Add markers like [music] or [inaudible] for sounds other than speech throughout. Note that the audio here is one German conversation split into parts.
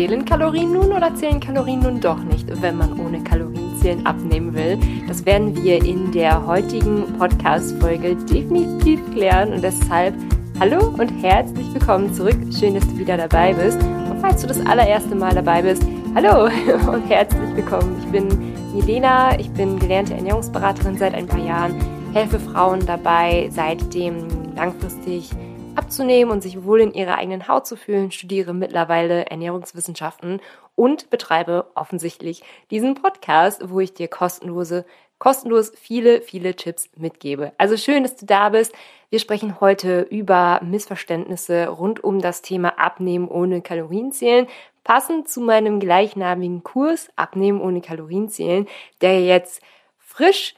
Zählen Kalorien nun oder zählen Kalorien nun doch nicht, wenn man ohne Kalorienzählen abnehmen will? Das werden wir in der heutigen Podcast-Folge definitiv klären und deshalb hallo und herzlich willkommen zurück. Schön, dass du wieder dabei bist. Und falls du das allererste Mal dabei bist, hallo [laughs] und herzlich willkommen. Ich bin Milena, ich bin gelernte Ernährungsberaterin seit ein paar Jahren, helfe Frauen dabei, seitdem langfristig abzunehmen und sich wohl in ihrer eigenen Haut zu fühlen, studiere mittlerweile Ernährungswissenschaften und betreibe offensichtlich diesen Podcast, wo ich dir kostenlose, kostenlos viele, viele Tipps mitgebe. Also schön, dass du da bist. Wir sprechen heute über Missverständnisse rund um das Thema Abnehmen ohne Kalorienzählen. Passend zu meinem gleichnamigen Kurs Abnehmen ohne Kalorienzählen, der jetzt frisch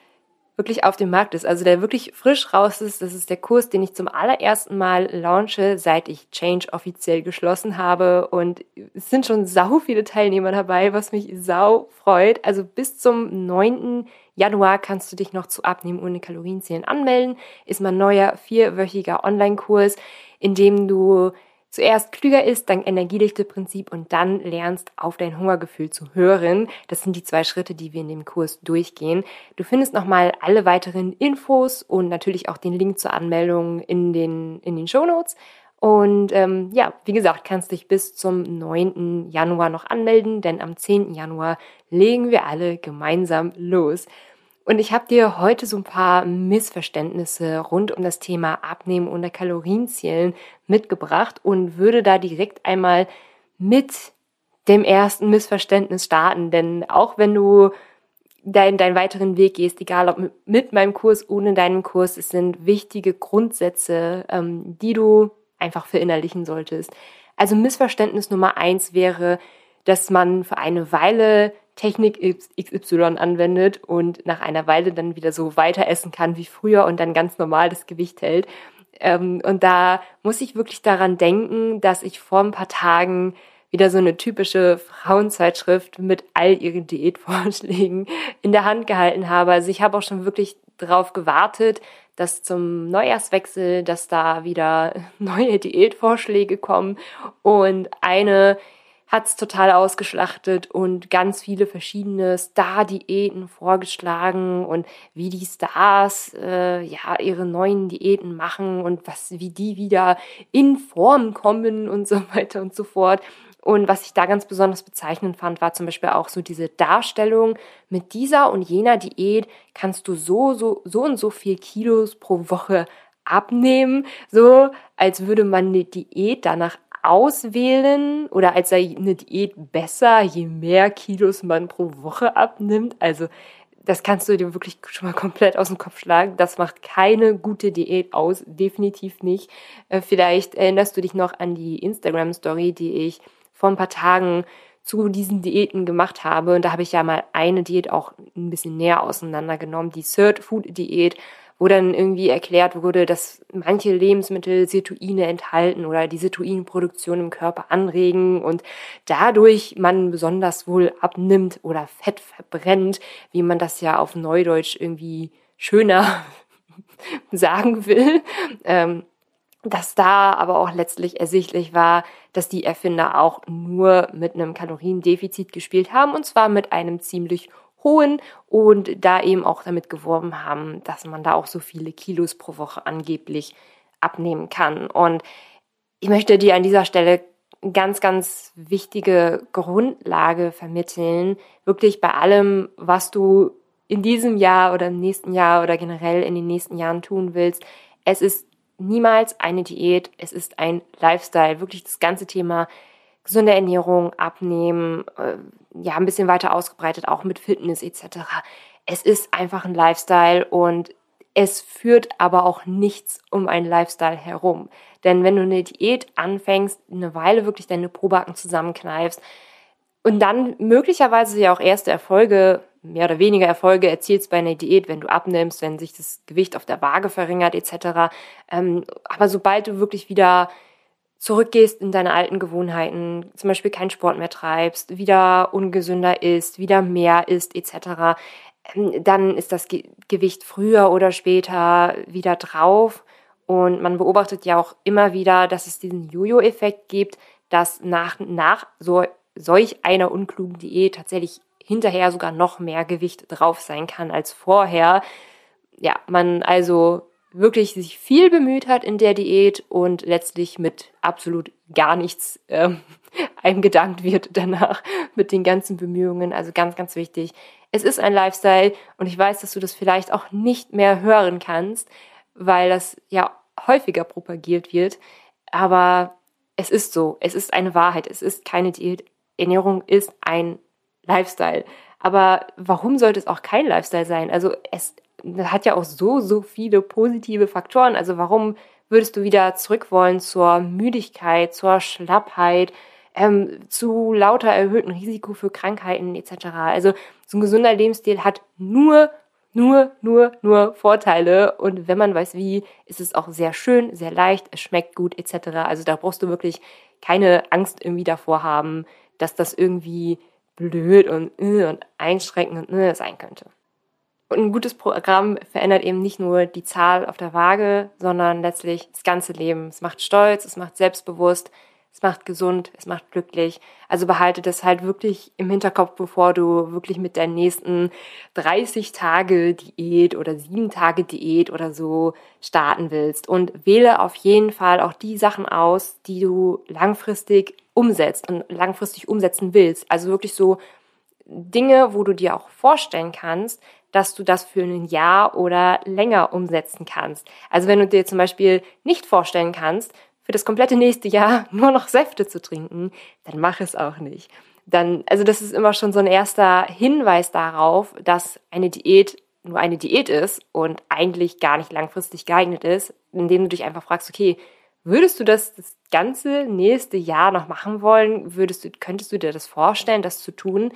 wirklich auf dem Markt ist, also der wirklich frisch raus ist. Das ist der Kurs, den ich zum allerersten Mal launche, seit ich Change offiziell geschlossen habe. Und es sind schon sau viele Teilnehmer dabei, was mich sau freut. Also bis zum 9. Januar kannst du dich noch zu Abnehmen ohne Kalorienzählen anmelden. Ist mein neuer vierwöchiger Online-Kurs, in dem du zuerst klüger ist, dank Energiedichte-Prinzip und dann lernst, auf dein Hungergefühl zu hören. Das sind die zwei Schritte, die wir in dem Kurs durchgehen. Du findest nochmal alle weiteren Infos und natürlich auch den Link zur Anmeldung in den, in den Show Notes. Und ähm, ja, wie gesagt, kannst dich bis zum 9. Januar noch anmelden, denn am 10. Januar legen wir alle gemeinsam los. Und ich habe dir heute so ein paar Missverständnisse rund um das Thema Abnehmen und Kalorienzählen mitgebracht und würde da direkt einmal mit dem ersten Missverständnis starten. Denn auch wenn du deinen, deinen weiteren Weg gehst, egal ob mit meinem Kurs, ohne deinen Kurs, es sind wichtige Grundsätze, ähm, die du einfach verinnerlichen solltest. Also Missverständnis Nummer eins wäre, dass man für eine Weile Technik XY anwendet und nach einer Weile dann wieder so weiter essen kann wie früher und dann ganz normal das Gewicht hält. Ähm, und da muss ich wirklich daran denken, dass ich vor ein paar Tagen wieder so eine typische Frauenzeitschrift mit all ihren Diätvorschlägen in der Hand gehalten habe. Also ich habe auch schon wirklich darauf gewartet, dass zum Neujahrswechsel, dass da wieder [laughs] neue Diätvorschläge kommen und eine hat's total ausgeschlachtet und ganz viele verschiedene Star-Diäten vorgeschlagen und wie die Stars äh, ja ihre neuen Diäten machen und was wie die wieder in Form kommen und so [laughs] weiter und so fort. Und was ich da ganz besonders bezeichnend fand, war zum Beispiel auch so diese Darstellung, mit dieser und jener Diät kannst du so, so, so und so viel Kilos pro Woche abnehmen, so als würde man eine Diät danach auswählen oder als sei eine Diät besser, je mehr Kilos man pro Woche abnimmt. Also das kannst du dir wirklich schon mal komplett aus dem Kopf schlagen. Das macht keine gute Diät aus, definitiv nicht. Äh, vielleicht erinnerst du dich noch an die Instagram-Story, die ich vor ein paar Tagen zu diesen Diäten gemacht habe. Und da habe ich ja mal eine Diät auch ein bisschen näher auseinandergenommen, die Third Food Diät wo dann irgendwie erklärt wurde, dass manche Lebensmittel Sirtuine enthalten oder die Sirtuinproduktion im Körper anregen und dadurch man besonders wohl abnimmt oder Fett verbrennt, wie man das ja auf Neudeutsch irgendwie schöner [laughs] sagen will. Ähm, dass da aber auch letztlich ersichtlich war, dass die Erfinder auch nur mit einem Kaloriendefizit gespielt haben und zwar mit einem ziemlich hohen und da eben auch damit geworben haben, dass man da auch so viele Kilos pro Woche angeblich abnehmen kann. Und ich möchte dir an dieser Stelle ganz, ganz wichtige Grundlage vermitteln, wirklich bei allem, was du in diesem Jahr oder im nächsten Jahr oder generell in den nächsten Jahren tun willst. Es ist niemals eine Diät, es ist ein Lifestyle. Wirklich das ganze Thema gesunde Ernährung, Abnehmen, äh, ja, ein bisschen weiter ausgebreitet, auch mit Fitness etc. Es ist einfach ein Lifestyle und es führt aber auch nichts um einen Lifestyle herum. Denn wenn du eine Diät anfängst, eine Weile wirklich deine Probacken zusammenkneifst und dann möglicherweise ja auch erste Erfolge, mehr oder weniger Erfolge erzielst bei einer Diät, wenn du abnimmst, wenn sich das Gewicht auf der Waage verringert etc. Ähm, aber sobald du wirklich wieder zurückgehst in deine alten Gewohnheiten, zum Beispiel keinen Sport mehr treibst, wieder ungesünder isst, wieder mehr isst etc., ähm, dann ist das Gewicht früher oder später wieder drauf. Und man beobachtet ja auch immer wieder, dass es diesen Jojo-Effekt gibt, dass nach, nach so solch einer unklugen Diät tatsächlich hinterher sogar noch mehr Gewicht drauf sein kann als vorher. Ja, man also wirklich sich viel bemüht hat in der Diät und letztlich mit absolut gar nichts ähm, [laughs] einem gedankt wird danach mit den ganzen Bemühungen. Also ganz, ganz wichtig. Es ist ein Lifestyle und ich weiß, dass du das vielleicht auch nicht mehr hören kannst, weil das ja häufiger propagiert wird. Aber es ist so. Es ist eine Wahrheit. Es ist keine Diät. Ernährung ist ein Lifestyle. Aber warum sollte es auch kein Lifestyle sein? Also es hat ja auch so, so viele positive Faktoren. Also warum würdest du wieder zurück wollen zur Müdigkeit, zur Schlappheit, ähm, zu lauter erhöhten Risiko für Krankheiten etc. Also so ein gesunder Lebensstil hat nur, nur, nur, nur Vorteile. Und wenn man weiß wie, ist es auch sehr schön, sehr leicht, es schmeckt gut etc. Also da brauchst du wirklich keine Angst irgendwie davor haben, dass das irgendwie blöd und, äh, und einschränkend äh, sein könnte. Und ein gutes Programm verändert eben nicht nur die Zahl auf der Waage, sondern letztlich das ganze Leben. Es macht stolz, es macht selbstbewusst, es macht gesund, es macht glücklich. Also behalte das halt wirklich im Hinterkopf, bevor du wirklich mit der nächsten 30 Tage Diät oder 7 Tage Diät oder so starten willst. Und wähle auf jeden Fall auch die Sachen aus, die du langfristig umsetzt und langfristig umsetzen willst. Also wirklich so Dinge, wo du dir auch vorstellen kannst, dass du das für ein Jahr oder länger umsetzen kannst. Also wenn du dir zum Beispiel nicht vorstellen kannst, für das komplette nächste Jahr [laughs] nur noch Säfte zu trinken, dann mach es auch nicht. Dann, also das ist immer schon so ein erster Hinweis darauf, dass eine Diät nur eine Diät ist und eigentlich gar nicht langfristig geeignet ist, indem du dich einfach fragst, okay, würdest du das das ganze nächste Jahr noch machen wollen? Würdest du, könntest du dir das vorstellen, das zu tun?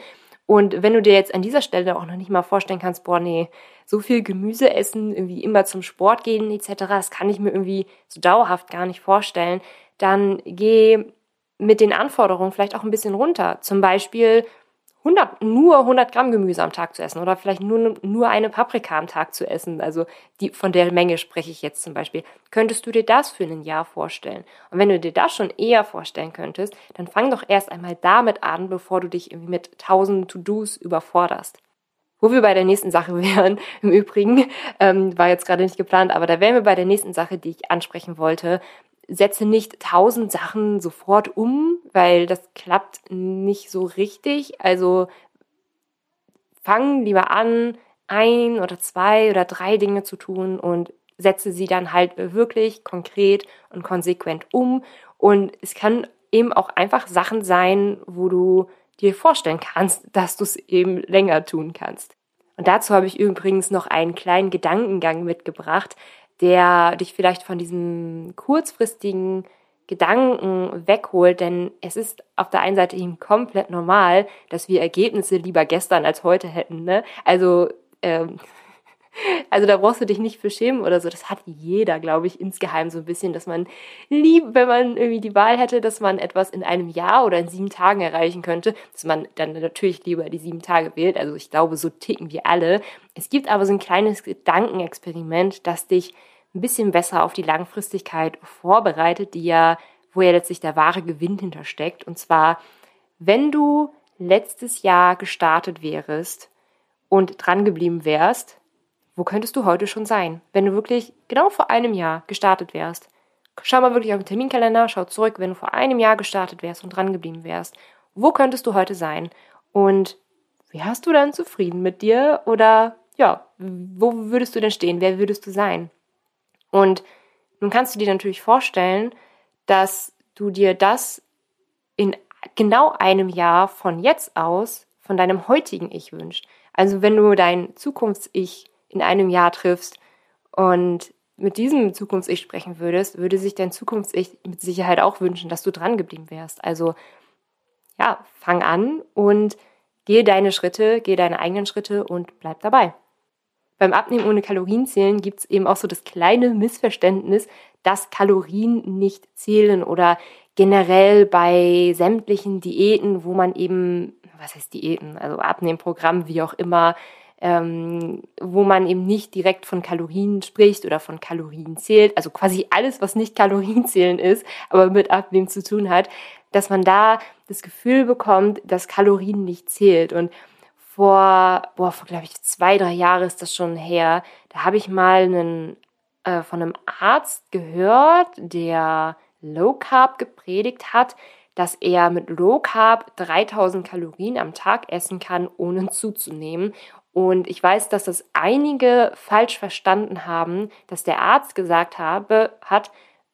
Und wenn du dir jetzt an dieser Stelle auch noch nicht mal vorstellen kannst, boah, nee, so viel Gemüse essen, irgendwie immer zum Sport gehen etc., das kann ich mir irgendwie so dauerhaft gar nicht vorstellen, dann geh mit den Anforderungen vielleicht auch ein bisschen runter. Zum Beispiel 100, nur 100 Gramm Gemüse am Tag zu essen oder vielleicht nur, nur eine Paprika am Tag zu essen, also die, von der Menge spreche ich jetzt zum Beispiel, könntest du dir das für ein Jahr vorstellen? Und wenn du dir das schon eher vorstellen könntest, dann fang doch erst einmal damit an, bevor du dich irgendwie mit tausend To-Dos überforderst. Wo wir bei der nächsten Sache [laughs] wären, im Übrigen, ähm, war jetzt gerade nicht geplant, aber da wären wir bei der nächsten Sache, die ich ansprechen wollte, setze nicht tausend Sachen sofort um, weil das klappt nicht so richtig. Also fang lieber an, ein oder zwei oder drei Dinge zu tun und setze sie dann halt wirklich konkret und konsequent um. Und es kann eben auch einfach Sachen sein, wo du dir vorstellen kannst, [laughs] dass du es eben länger tun kannst. Und dazu habe ich übrigens noch einen kleinen Gedankengang mitgebracht, der dich vielleicht von diesem kurzfristigen Gedanken wegholt, denn es ist auf der einen Seite eben komplett normal, dass wir Ergebnisse lieber gestern als heute hätten. Ne? Also ähm, also da brauchst du dich nicht für schämen oder so. Das hat jeder, glaube ich, insgeheim so ein bisschen, dass man lieb, wenn man irgendwie die Wahl hätte, dass man etwas in einem Jahr oder in sieben Tagen erreichen könnte, dass man dann natürlich lieber die sieben Tage wählt. Also ich glaube, so ticken wir alle. Es gibt aber so ein kleines Gedankenexperiment, das dich ein bisschen besser auf die Langfristigkeit vorbereitet, die ja, wo ja letztlich der wahre Gewinn hintersteckt. Und zwar, wenn du letztes Jahr gestartet wärst und dran geblieben wärst, wo könntest du heute schon sein, wenn du wirklich genau vor einem Jahr gestartet wärst? Schau mal wirklich auf den Terminkalender, schau zurück, wenn du vor einem Jahr gestartet wärst und dran geblieben wärst. Wo könntest du heute sein? Und wärst du dann zufrieden mit dir? Oder ja, wo würdest du denn stehen? Wer würdest du sein? Und nun kannst du dir natürlich vorstellen, dass du dir das in genau einem Jahr von jetzt aus von deinem heutigen Ich wünschst. Also wenn du dein Zukunfts-Ich in einem Jahr triffst und mit diesem Zukunfts-Ich sprechen würdest, würde sich dein Zukunfts-Ich mit Sicherheit auch wünschen, dass du dran geblieben wärst. Also ja, fang an und gehe deine Schritte, gehe deine eigenen Schritte und bleib dabei. Beim Abnehmen ohne Kalorienzählen gibt es eben auch so das kleine Missverständnis, dass Kalorien nicht zählen oder generell bei sämtlichen Diäten, wo man eben, was heißt Diäten, also Abnehmprogramm, wie auch immer, ähm, wo man eben nicht direkt von Kalorien spricht oder von Kalorien zählt, also quasi alles, was nicht Kalorienzählen ist, aber mit Abnehmen zu tun hat, dass man da das Gefühl bekommt, dass Kalorien nicht zählt. Und vor, boah, vor glaube ich zwei, drei Jahren ist das schon her, da habe ich mal einen, äh, von einem Arzt gehört, der Low Carb gepredigt hat, dass er mit Low Carb 3000 Kalorien am Tag essen kann, ohne zuzunehmen. Und ich weiß, dass das einige falsch verstanden haben, dass der Arzt gesagt habe, hat,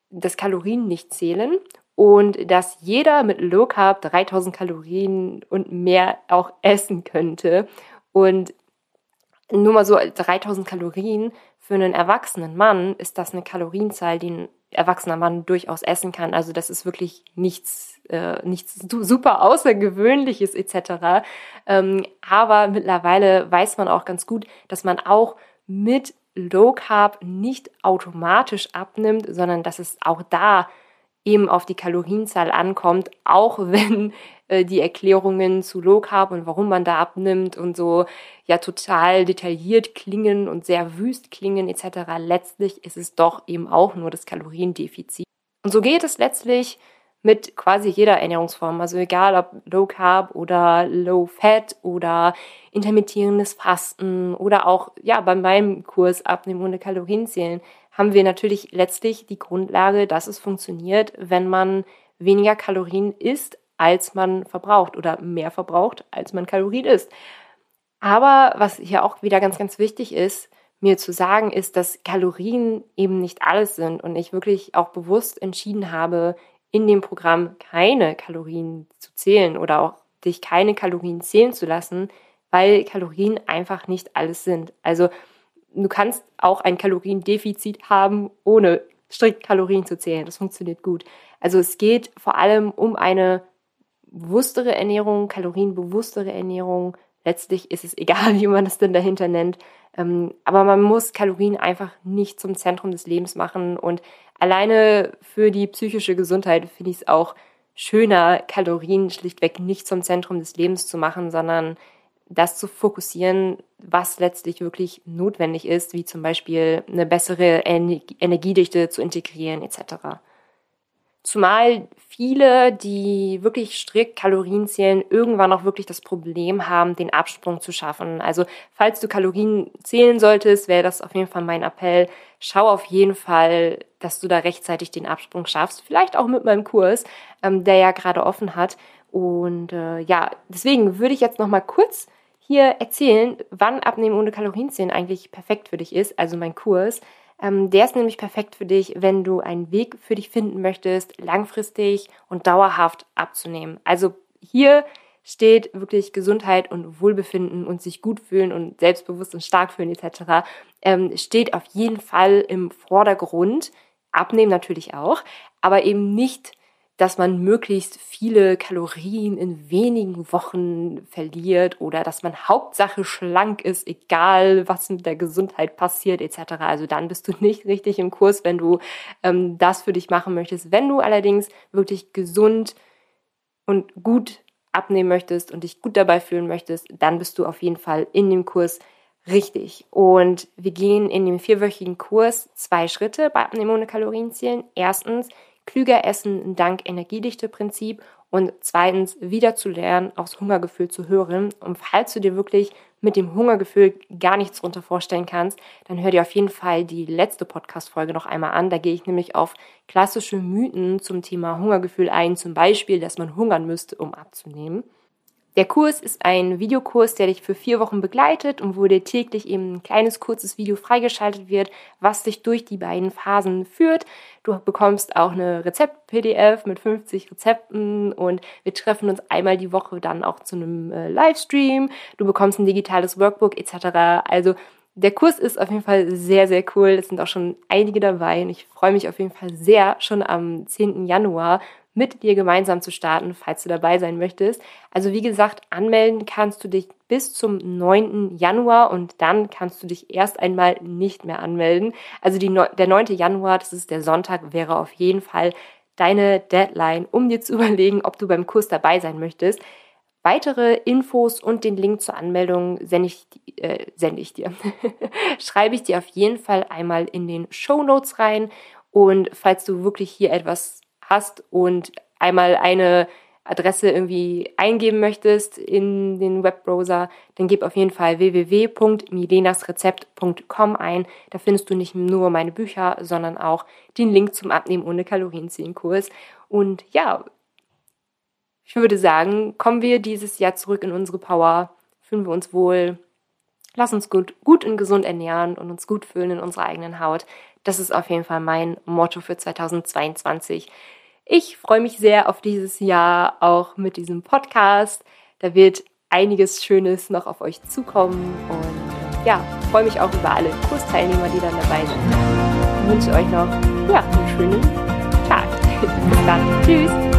dass Kalorien nicht zählen und dass jeder mit Low Carb 3000 Kalorien und mehr auch essen könnte. Und nur mal so 3000 Kalorien für einen erwachsenen Mann ist das eine Kalorienzahl, die ein erwachsener Mann durchaus essen kann. Also das ist wirklich nichts, äh, nichts super Außergewöhnliches etc. Ähm, aber mittlerweile weiß man auch ganz gut, dass man auch mit Low Carb nicht automatisch abnimmt, sondern dass es auch da eben auf die Kalorienzahl ankommt, auch [laughs] wenn äh, die Erklärungen zu Low Carb und warum man da abnimmt und so ja total detailliert klingen und sehr wüst klingen etc. Letztlich ist es doch eben auch nur das Kaloriendefizit. Und so geht es letztlich mit quasi jeder Ernährungsform. Also egal ob Low Carb oder Low Fat oder intermittierendes Fasten oder auch ja bei meinem Kurs Abnehmen ohne Kalorien zählen haben wir natürlich letztlich die Grundlage, dass es funktioniert, wenn man weniger Kalorien isst, als man verbraucht oder mehr verbraucht, als man Kalorien isst. Aber was hier auch wieder ganz, ganz wichtig ist, mir zu sagen, ist, dass Kalorien eben nicht alles sind und ich wirklich auch bewusst entschieden habe, in dem Programm keine Kalorien zu zählen oder auch dich keine Kalorien zählen zu lassen, weil Kalorien einfach nicht alles sind. Also du kannst auch ein Kaloriendefizit haben, ohne strikt Kalorien zu zählen. Das funktioniert gut. Also es geht vor allem um eine bewusstere Ernährung, kalorienbewusstere Ernährung. Letztlich ist es [laughs] egal, wie man das denn dahinter nennt. Ähm, aber man muss Kalorien einfach nicht zum Zentrum des Lebens machen. Und alleine für die psychische Gesundheit finde ich es auch schöner, Kalorien schlichtweg nicht zum Zentrum des Lebens zu machen, sondern das zu fokussieren, was letztlich wirklich notwendig ist, wie zum Beispiel eine bessere Energiedichte zu integrieren etc. Zumal viele, die wirklich strikt Kalorien zählen, irgendwann auch wirklich das Problem haben, den Absprung zu schaffen. Also falls du Kalorien zählen solltest, wäre das auf jeden Fall mein Appell. Schau auf jeden Fall, dass du da rechtzeitig den Absprung schaffst. Vielleicht auch mit meinem Kurs, ähm, der ja gerade offen hat. Und äh, ja, deswegen würde ich jetzt noch mal kurz hier erzählen, wann Abnehmen ohne Kalorienzählen eigentlich perfekt für dich ist, also mein Kurs. Ähm, der ist nämlich perfekt für dich, wenn du einen Weg für dich finden möchtest, langfristig und dauerhaft abzunehmen. Also hier steht wirklich Gesundheit und Wohlbefinden und sich gut fühlen und selbstbewusst und stark fühlen etc. Ähm, steht auf jeden Fall im Vordergrund. Abnehmen natürlich auch, aber eben nicht dass man möglichst viele Kalorien in wenigen Wochen verliert oder dass man Hauptsache schlank ist, egal was mit der Gesundheit passiert etc. Also dann bist du nicht richtig im Kurs, wenn du ähm, das für dich machen möchtest. Wenn du allerdings wirklich gesund und gut abnehmen möchtest und dich gut dabei fühlen möchtest, dann bist du auf jeden Fall in dem Kurs richtig. Und wir gehen in dem vierwöchigen Kurs zwei Schritte bei Abnehmen ohne Kalorienzielen. Erstens, klüger essen dank Energiedichte-Prinzip und zweitens wieder zu lernen, aufs Hungergefühl zu hören. Und falls du dir wirklich mit dem Hungergefühl gar nichts drunter vorstellen kannst, dann hör dir auf jeden Fall die letzte Podcast-Folge noch einmal an. Da gehe ich nämlich auf klassische Mythen zum Thema Hungergefühl ein, zum Beispiel, dass man hungern müsste, um abzunehmen. Der Kurs ist ein Videokurs, der dich für vier Wochen begleitet und wo dir täglich eben ein kleines, kurzes Video freigeschaltet wird, was dich durch die beiden Phasen führt. Du bekommst auch eine Rezept-PDF mit 50 Rezepten und wir treffen uns einmal die Woche dann auch zu einem äh, Livestream. Du bekommst ein digitales Workbook etc. Also der Kurs ist auf jeden Fall sehr, sehr cool. Es sind auch schon einige dabei und ich freue mich auf jeden Fall sehr schon am 10. Januar mit dir gemeinsam zu starten, falls du dabei sein möchtest. Also wie gesagt, anmelden kannst du dich bis zum 9. Januar und dann kannst du dich erst einmal nicht mehr anmelden. Also die, der 9. Januar, das ist der Sonntag, wäre auf jeden Fall deine Deadline, um dir zu [laughs] überlegen, ob du beim Kurs dabei sein möchtest. Weitere Infos und den Link zur Anmeldung sende ich, äh, sende ich dir. [laughs] Schreibe ich dir auf jeden Fall einmal in den Show Notes rein. Und falls du wirklich hier etwas hast und einmal eine Adresse irgendwie eingeben möchtest in den Webbrowser, dann gib auf jeden Fall www.milenasrezept.com ein. Da findest du nicht nur meine Bücher, sondern auch den Link zum Abnehmen ohne Kalorienziehen Kurs. Und ja, ich würde sagen, kommen wir dieses Jahr zurück in unsere Power, fühlen wir uns wohl, lass uns gut, gut und gesund ernähren und uns gut fühlen in unserer eigenen Haut. Das ist auf jeden Fall mein Motto für 2022. Ich freue mich sehr auf dieses Jahr, auch mit diesem Podcast. Da wird einiges Schönes noch auf euch zukommen und ja, freue mich auch über alle Kursteilnehmer, die dann dabei sind. Ich wünsche euch noch ja, einen schönen Tag. [laughs] Bis dann. Tschüss.